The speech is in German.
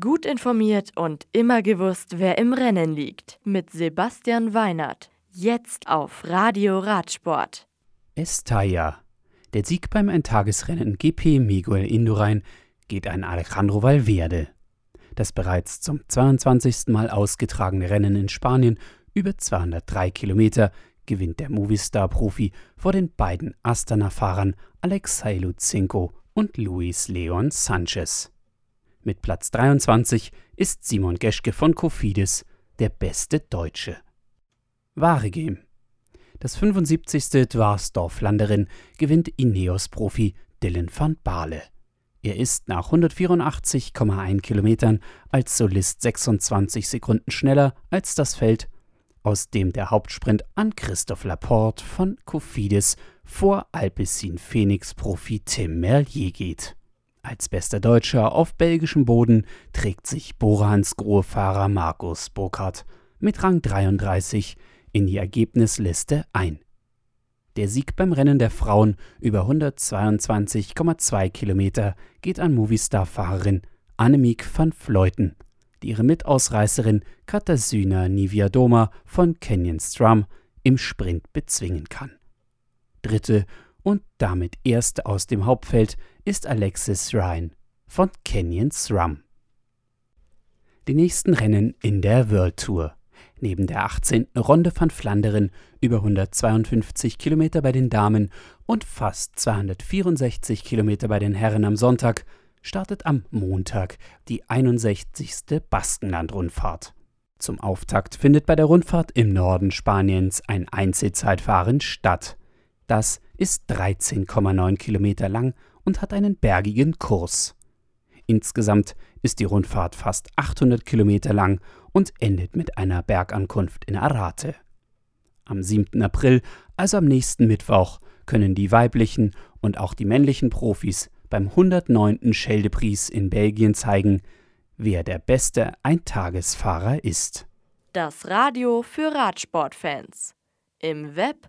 Gut informiert und immer gewusst, wer im Rennen liegt. Mit Sebastian Weinert. Jetzt auf Radio Radsport. Estaya. Der Sieg beim Eintagesrennen GP Miguel Indurain geht an Alejandro Valverde. Das bereits zum 22. Mal ausgetragene Rennen in Spanien über 203 Kilometer gewinnt der Movistar-Profi vor den beiden Astana-Fahrern Alexei Lutsenko und Luis Leon Sanchez. Mit Platz 23 ist Simon Geschke von Kofidis der beste Deutsche. Wahre Game. Das 75. Dwarsdorf-Landerin gewinnt Ineos-Profi Dylan van Baale. Er ist nach 184,1 Kilometern als Solist 26 Sekunden schneller als das Feld, aus dem der Hauptsprint an Christoph Laporte von Kofidis vor Alpecin Phoenix-Profi Tim Merlier geht. Als bester Deutscher auf belgischem Boden trägt sich Borans Grohe-Fahrer Markus Burkhardt mit Rang 33 in die Ergebnisliste ein. Der Sieg beim Rennen der Frauen über 122,2 Kilometer geht an Movistar-Fahrerin Annemiek van Vleuten, die ihre Mitausreißerin Katarzyna Niviadoma von Canyon Strum im Sprint bezwingen kann. Dritte und damit erste aus dem Hauptfeld ist Alexis Ryan von Canyon SRAM. Die nächsten Rennen in der World Tour. Neben der 18. Runde van Flanderen über 152 Kilometer bei den Damen und fast 264 Kilometer bei den Herren am Sonntag startet am Montag die 61. Baskenland-Rundfahrt. Zum Auftakt findet bei der Rundfahrt im Norden Spaniens ein Einzelzeitfahren statt. Das ist 13,9 Kilometer lang und hat einen bergigen Kurs. Insgesamt ist die Rundfahrt fast 800 Kilometer lang und endet mit einer Bergankunft in Arate. Am 7. April, also am nächsten Mittwoch, können die weiblichen und auch die männlichen Profis beim 109. Scheldepries in Belgien zeigen, wer der beste Eintagesfahrer ist. Das Radio für Radsportfans. Im Web